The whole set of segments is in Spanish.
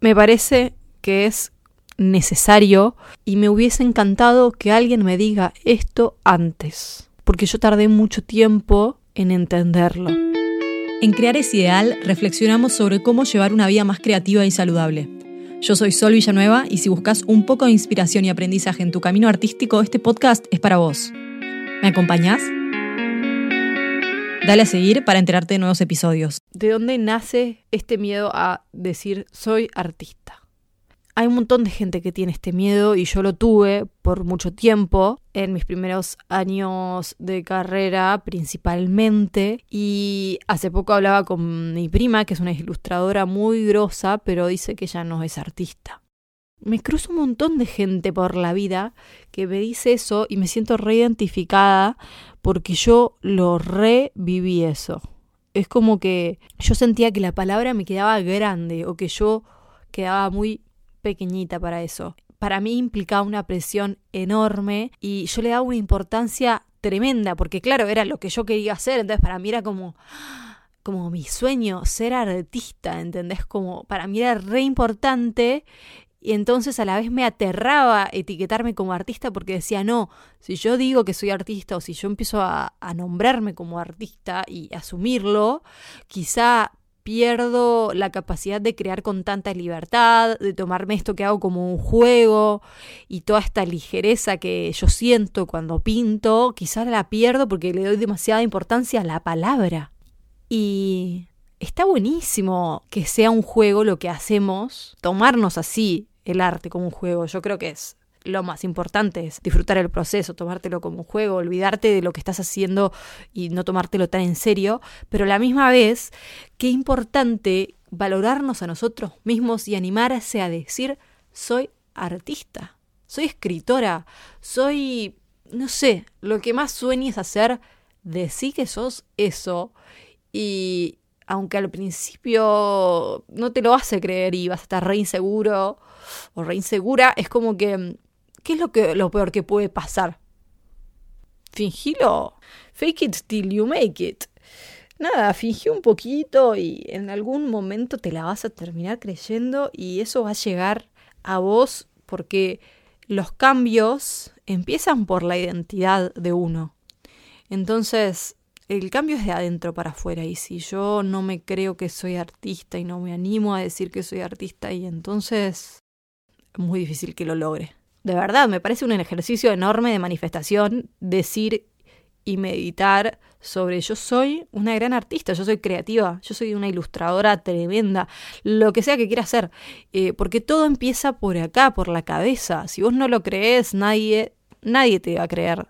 Me parece que es necesario y me hubiese encantado que alguien me diga esto antes, porque yo tardé mucho tiempo en entenderlo. En Crear es Ideal reflexionamos sobre cómo llevar una vida más creativa y saludable. Yo soy Sol Villanueva y si buscas un poco de inspiración y aprendizaje en tu camino artístico, este podcast es para vos. ¿Me acompañás? Dale a seguir para enterarte de nuevos episodios. ¿De dónde nace este miedo a decir soy artista? hay un montón de gente que tiene este miedo y yo lo tuve por mucho tiempo en mis primeros años de carrera principalmente y hace poco hablaba con mi prima que es una ilustradora muy grosa pero dice que ella no es artista. Me cruzo un montón de gente por la vida que me dice eso y me siento reidentificada porque yo lo reviví eso. Es como que yo sentía que la palabra me quedaba grande o que yo quedaba muy pequeñita para eso. Para mí implicaba una presión enorme y yo le daba una importancia tremenda, porque claro, era lo que yo quería hacer, entonces para mí era como como mi sueño ser artista, ¿entendés? Como para mí era re importante y entonces a la vez me aterraba etiquetarme como artista porque decía, no, si yo digo que soy artista o si yo empiezo a, nombrarme como artista y asumirlo, quizá pierdo la capacidad de crear con tanta libertad, de tomarme esto que hago como un juego y toda esta ligereza que yo siento cuando pinto, quizás la pierdo porque le doy demasiada importancia a la palabra. Y está buenísimo que sea un juego lo que hacemos, tomarnos así el arte como un juego, yo creo que es lo más importante es disfrutar el proceso, tomártelo como un juego, olvidarte de lo que estás haciendo y no tomártelo tan en serio, pero la misma vez, qué importante valorarnos a nosotros mismos y animarse a decir, soy artista, soy escritora, soy, no sé, lo que más sueñes hacer, decir que sos eso y aunque al principio no te lo hace creer y vas a estar re inseguro o re insegura, es como que ¿Qué es lo, que, lo peor que puede pasar? Fingilo. Fake it till you make it. Nada, fingí un poquito y en algún momento te la vas a terminar creyendo y eso va a llegar a vos porque los cambios empiezan por la identidad de uno. Entonces, el cambio es de adentro para afuera y si yo no me creo que soy artista y no me animo a decir que soy artista y entonces es muy difícil que lo logre de verdad, me parece un ejercicio enorme de manifestación decir y meditar sobre yo soy una gran artista, yo soy creativa, yo soy una ilustradora tremenda, lo que sea que quiera hacer, eh, porque todo empieza por acá, por la cabeza. Si vos no lo crees, nadie, nadie te va a creer.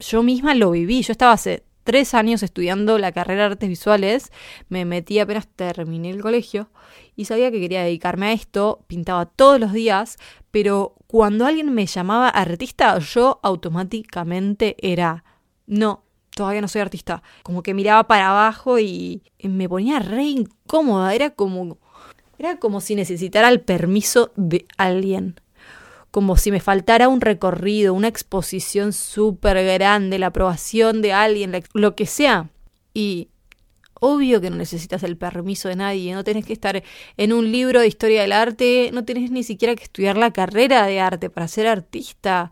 Yo misma lo viví, yo estaba hace tres años estudiando la carrera de artes visuales, me metí apenas terminé el colegio y sabía que quería dedicarme a esto, pintaba todos los días, pero cuando alguien me llamaba artista, yo automáticamente era, no, todavía no soy artista. Como que miraba para abajo y me ponía re incómoda, era como, era como si necesitara el permiso de alguien como si me faltara un recorrido, una exposición súper grande, la aprobación de alguien, lo que sea. Y obvio que no necesitas el permiso de nadie, no tenés que estar en un libro de historia del arte, no tenés ni siquiera que estudiar la carrera de arte para ser artista.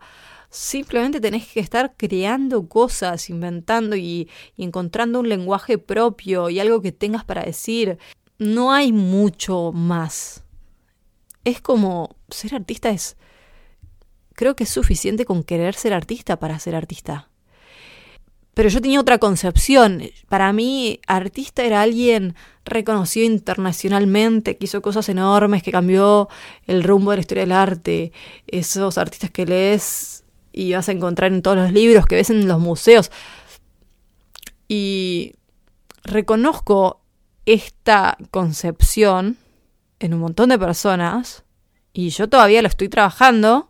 Simplemente tenés que estar creando cosas, inventando y, y encontrando un lenguaje propio y algo que tengas para decir. No hay mucho más. Es como ser artista es creo que es suficiente con querer ser artista para ser artista. Pero yo tenía otra concepción. Para mí, artista era alguien reconocido internacionalmente, que hizo cosas enormes, que cambió el rumbo de la historia del arte. Esos artistas que lees y vas a encontrar en todos los libros, que ves en los museos. Y reconozco esta concepción en un montón de personas, y yo todavía lo estoy trabajando,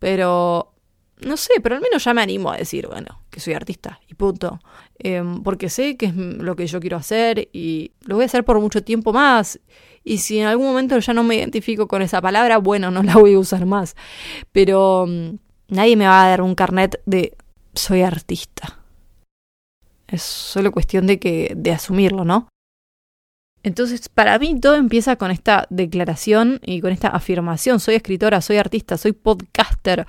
pero, no sé, pero al menos ya me animo a decir, bueno, que soy artista y punto. Em, porque sé que es lo que yo quiero hacer y lo voy a hacer por mucho tiempo más. Y si en algún momento ya no me identifico con esa palabra, bueno, no la voy a usar más. Pero mm, nadie me va a dar un carnet de soy artista. Es solo cuestión de que de asumirlo, ¿no? Entonces, para mí todo empieza con esta declaración y con esta afirmación. Soy escritora, soy artista, soy podcaster.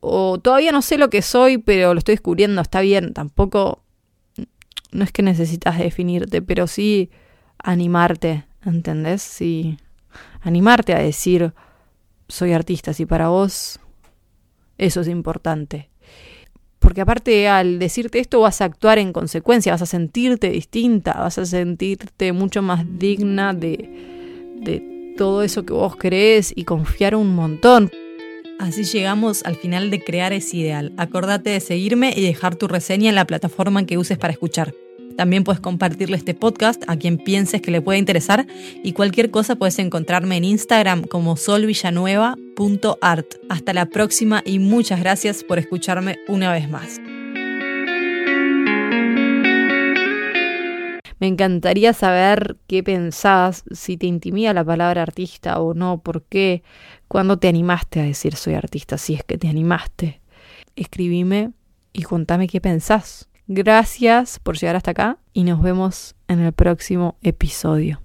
O todavía no sé lo que soy, pero lo estoy descubriendo, está bien. Tampoco, no es que necesitas definirte, pero sí animarte, ¿entendés? Sí, animarte a decir, soy artista, si para vos eso es importante. Porque aparte al decirte esto vas a actuar en consecuencia, vas a sentirte distinta, vas a sentirte mucho más digna de, de todo eso que vos crees y confiar un montón. Así llegamos al final de Crear es Ideal. Acordate de seguirme y dejar tu reseña en la plataforma que uses para escuchar. También puedes compartirle este podcast a quien pienses que le pueda interesar y cualquier cosa puedes encontrarme en Instagram como solvillanueva.art. Hasta la próxima y muchas gracias por escucharme una vez más. Me encantaría saber qué pensás, si te intimida la palabra artista o no, por qué, cuándo te animaste a decir soy artista, si es que te animaste. Escribime y contame qué pensás. Gracias por llegar hasta acá y nos vemos en el próximo episodio.